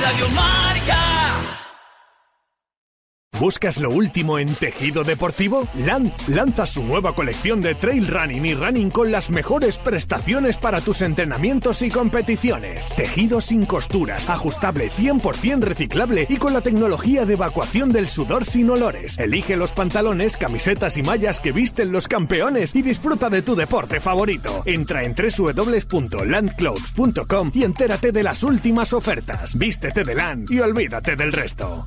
Radio Marca. ¿Buscas lo último en tejido deportivo? Land lanza su nueva colección de trail running y running con las mejores prestaciones para tus entrenamientos y competiciones. Tejido sin costuras, ajustable 100% reciclable y con la tecnología de evacuación del sudor sin olores. Elige los pantalones, camisetas y mallas que visten los campeones y disfruta de tu deporte favorito. Entra en www.landclothes.com y entérate de las últimas ofertas. Vístete de Land y olvídate del resto.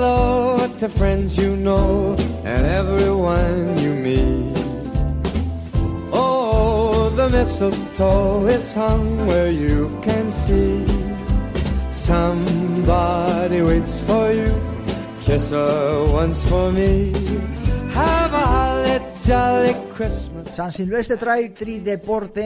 to friends you know and everyone you meet. Oh, the mistletoe is hung where you can see. Somebody waits for you. Kiss her once for me. San Silvestre Trail Tri Deporte,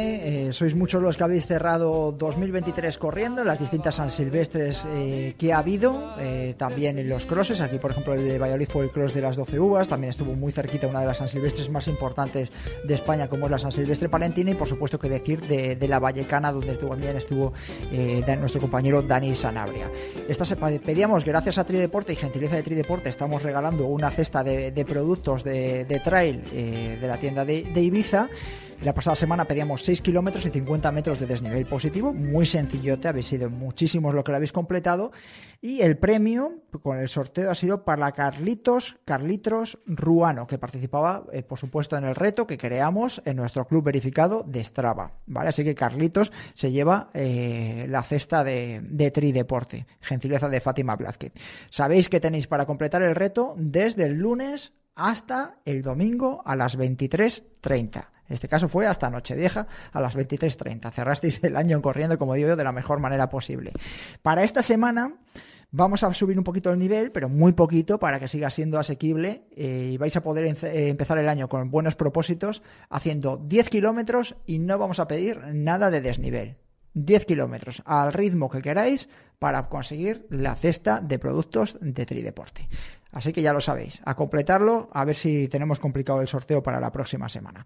eh, sois muchos los que habéis cerrado 2023 corriendo, las distintas San Silvestres eh, que ha habido, eh, también en los crosses, aquí por ejemplo el de Valladolid fue el cross de las 12 uvas, también estuvo muy cerquita una de las San Silvestres más importantes de España como es la San Silvestre Palentina y por supuesto que decir de, la Vallecana donde estuvo, también estuvo eh, nuestro compañero Dani Sanabria. Esta se pedíamos, gracias a Tri Deporte y gentileza de Tri Deporte, estamos regalando una cesta de, de productos de, de trail de la tienda de, Ibiza. La pasada semana pedíamos 6 kilómetros y 50 metros de desnivel positivo, muy sencillote, habéis sido muchísimos lo que lo habéis completado. Y el premio con el sorteo ha sido para Carlitos Carlitos Ruano, que participaba, eh, por supuesto, en el reto que creamos en nuestro club verificado de Strava. ¿vale? Así que Carlitos se lleva eh, la cesta de, de Tri Deporte, gentileza de Fátima Blázquez. Sabéis que tenéis para completar el reto desde el lunes hasta el domingo a las 23.30. En este caso fue hasta Nochevieja a las 23.30. Cerrasteis el año corriendo, como digo yo, de la mejor manera posible. Para esta semana vamos a subir un poquito el nivel, pero muy poquito para que siga siendo asequible eh, y vais a poder eh, empezar el año con buenos propósitos haciendo 10 kilómetros y no vamos a pedir nada de desnivel. 10 kilómetros al ritmo que queráis para conseguir la cesta de productos de Trideporte. Así que ya lo sabéis, a completarlo, a ver si tenemos complicado el sorteo para la próxima semana.